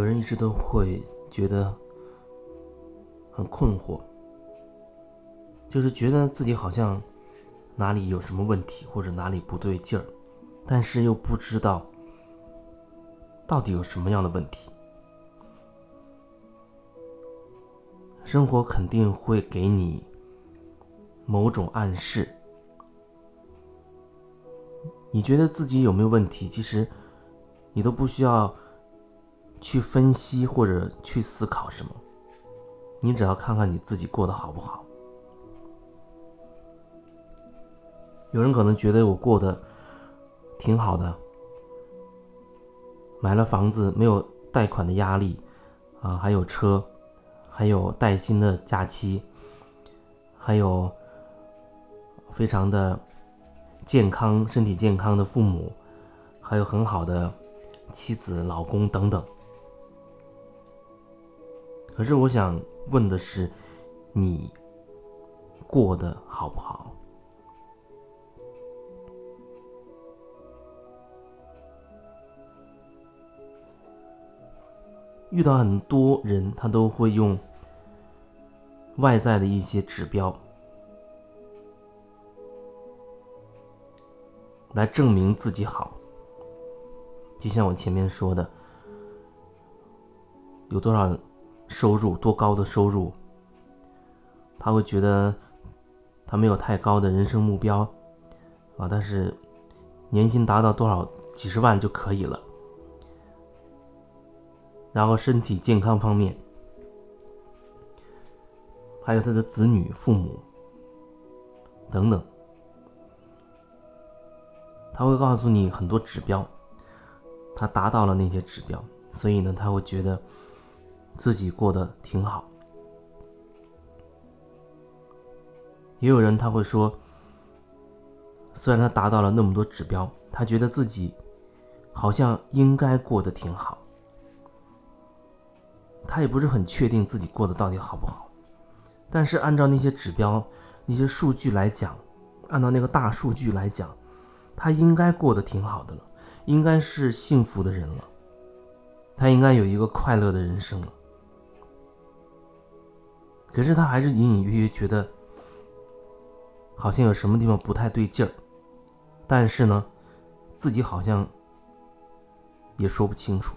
有人一直都会觉得很困惑，就是觉得自己好像哪里有什么问题，或者哪里不对劲儿，但是又不知道到底有什么样的问题。生活肯定会给你某种暗示，你觉得自己有没有问题？其实你都不需要。去分析或者去思考什么，你只要看看你自己过得好不好。有人可能觉得我过得挺好的，买了房子，没有贷款的压力，啊，还有车，还有带薪的假期，还有非常的健康、身体健康的父母，还有很好的妻子、老公等等。可是我想问的是，你过得好不好？遇到很多人，他都会用外在的一些指标来证明自己好。就像我前面说的，有多少？收入多高的收入，他会觉得他没有太高的人生目标啊，但是年薪达到多少几十万就可以了。然后身体健康方面，还有他的子女、父母等等，他会告诉你很多指标，他达到了那些指标，所以呢，他会觉得。自己过得挺好，也有人他会说，虽然他达到了那么多指标，他觉得自己好像应该过得挺好，他也不是很确定自己过得到底好不好，但是按照那些指标、那些数据来讲，按照那个大数据来讲，他应该过得挺好的了，应该是幸福的人了，他应该有一个快乐的人生了。可是他还是隐隐约约觉得，好像有什么地方不太对劲儿，但是呢，自己好像也说不清楚。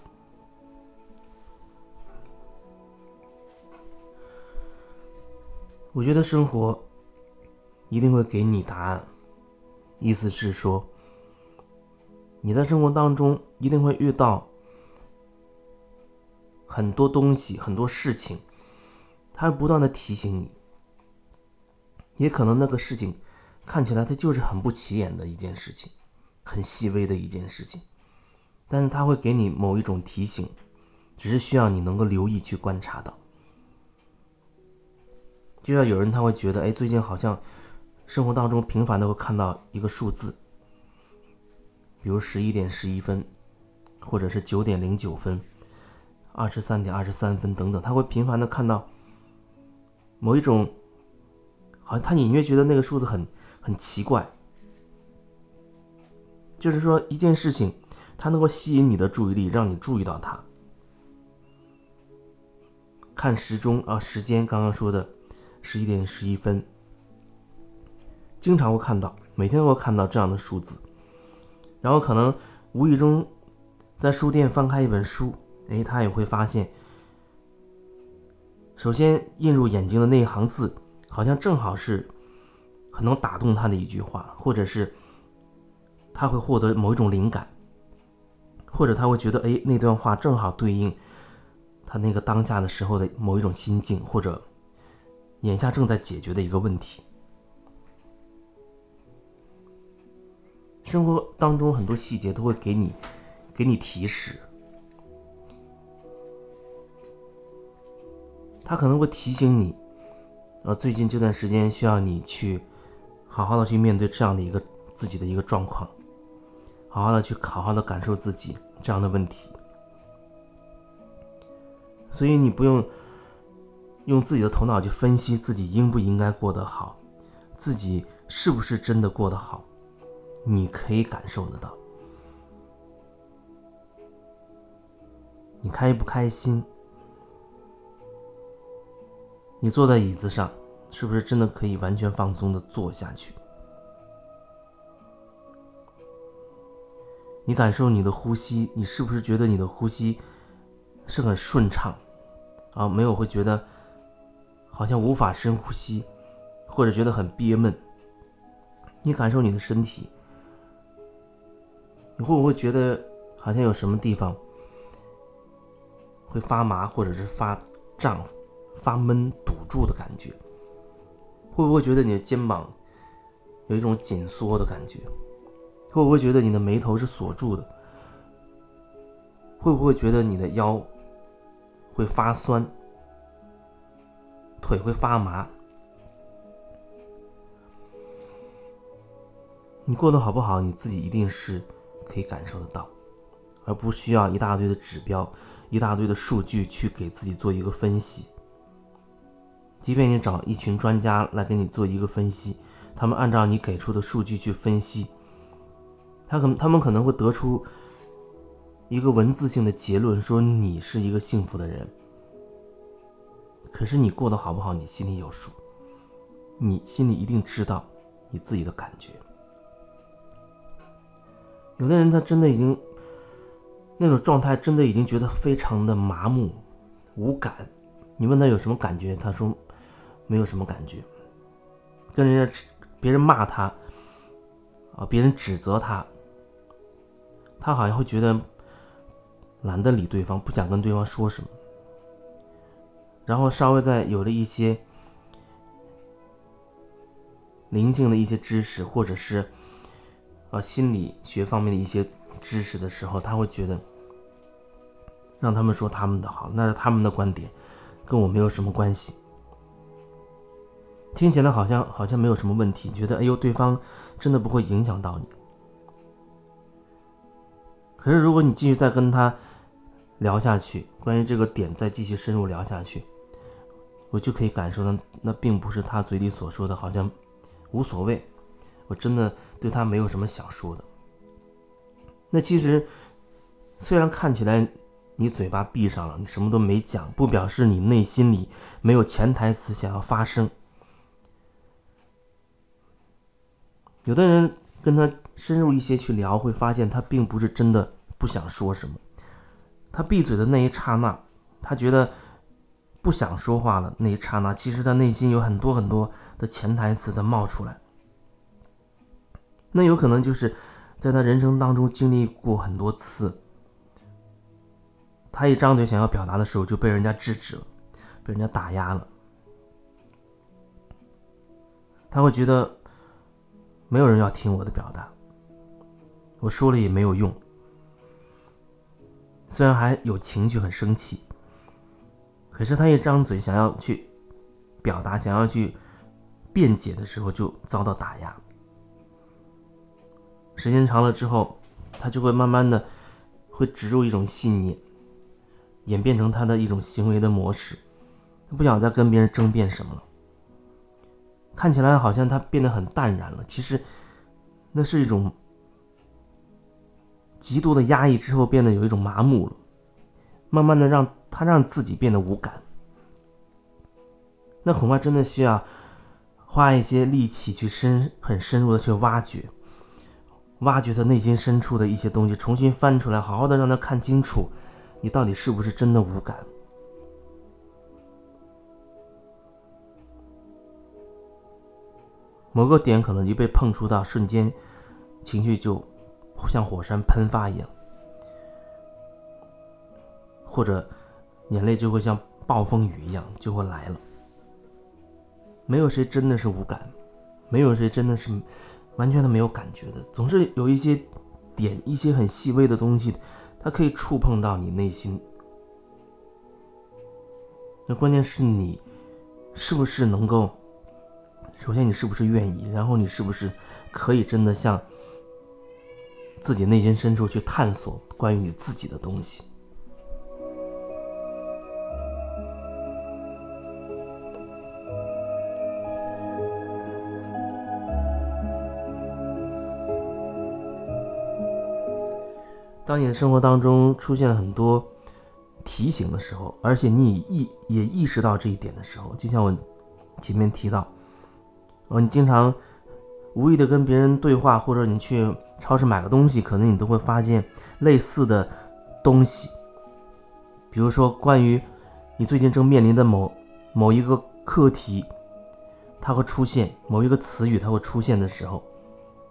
我觉得生活一定会给你答案，意思是说，你在生活当中一定会遇到很多东西、很多事情。他不断的提醒你，也可能那个事情看起来它就是很不起眼的一件事情，很细微的一件事情，但是他会给你某一种提醒，只是需要你能够留意去观察到。就像有人他会觉得，哎，最近好像生活当中频繁的会看到一个数字，比如十一点十一分，或者是九点零九分，二十三点二十三分等等，他会频繁的看到。某一种，好像他隐约觉得那个数字很很奇怪，就是说一件事情，它能够吸引你的注意力，让你注意到它。看时钟啊，时间刚刚说的十一点十一分，经常会看到，每天都会看到这样的数字，然后可能无意中在书店翻开一本书，哎，他也会发现。首先映入眼睛的那一行字，好像正好是很能打动他的一句话，或者是他会获得某一种灵感，或者他会觉得，哎，那段话正好对应他那个当下的时候的某一种心境，或者眼下正在解决的一个问题。生活当中很多细节都会给你给你提示。他可能会提醒你，呃，最近这段时间需要你去好好的去面对这样的一个自己的一个状况，好好的去好好的感受自己这样的问题。所以你不用用自己的头脑去分析自己应不应该过得好，自己是不是真的过得好，你可以感受得到。你开不开心？你坐在椅子上，是不是真的可以完全放松的坐下去？你感受你的呼吸，你是不是觉得你的呼吸是很顺畅啊？没有会觉得好像无法深呼吸，或者觉得很憋闷？你感受你的身体，你会不会觉得好像有什么地方会发麻，或者是发胀？发闷、堵住的感觉，会不会觉得你的肩膀有一种紧缩的感觉？会不会觉得你的眉头是锁住的？会不会觉得你的腰会发酸、腿会发麻？你过得好不好？你自己一定是可以感受得到，而不需要一大堆的指标、一大堆的数据去给自己做一个分析。即便你找一群专家来给你做一个分析，他们按照你给出的数据去分析，他可他们可能会得出一个文字性的结论，说你是一个幸福的人。可是你过得好不好，你心里有数，你心里一定知道你自己的感觉。有的人他真的已经那种状态，真的已经觉得非常的麻木、无感。你问他有什么感觉，他说。没有什么感觉，跟人家别人骂他啊，别人指责他，他好像会觉得懒得理对方，不想跟对方说什么。然后稍微再有了一些灵性的一些知识，或者是啊心理学方面的一些知识的时候，他会觉得让他们说他们的好，那是他们的观点，跟我没有什么关系。听起来好像好像没有什么问题，觉得哎呦，对方真的不会影响到你。可是如果你继续再跟他聊下去，关于这个点再继续深入聊下去，我就可以感受到，那并不是他嘴里所说的，好像无所谓。我真的对他没有什么想说的。那其实虽然看起来你嘴巴闭上了，你什么都没讲，不表示你内心里没有潜台词想要发声。有的人跟他深入一些去聊，会发现他并不是真的不想说什么。他闭嘴的那一刹那，他觉得不想说话了。那一刹那，其实他内心有很多很多的潜台词的冒出来。那有可能就是在他人生当中经历过很多次，他一张嘴想要表达的时候就被人家制止了，被人家打压了。他会觉得。没有人要听我的表达，我说了也没有用。虽然还有情绪，很生气，可是他一张嘴想要去表达、想要去辩解的时候，就遭到打压。时间长了之后，他就会慢慢的会植入一种信念，演变成他的一种行为的模式。他不想再跟别人争辩什么了。看起来好像他变得很淡然了，其实那是一种极度的压抑之后变得有一种麻木了，慢慢的让他让自己变得无感。那恐怕真的需要花一些力气去深很深入的去挖掘，挖掘他内心深处的一些东西，重新翻出来，好好的让他看清楚，你到底是不是真的无感。某个点可能就被碰触到，瞬间情绪就像火山喷发一样，或者眼泪就会像暴风雨一样就会来了。没有谁真的是无感，没有谁真的是完全的没有感觉的，总是有一些点，一些很细微的东西，它可以触碰到你内心。那关键是你是不是能够？首先，你是不是愿意？然后，你是不是可以真的向自己内心深处去探索关于你自己的东西？当你的生活当中出现了很多提醒的时候，而且你意也意识到这一点的时候，就像我前面提到，哦，你经常无意的跟别人对话，或者你去超市买个东西，可能你都会发现类似的东西，比如说关于你最近正面临的某某一个课题，它会出现某一个词语，它会出现的时候，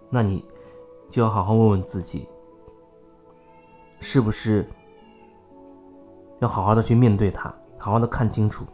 那你就要好好问问自己。是不是要好好的去面对它，好好的看清楚？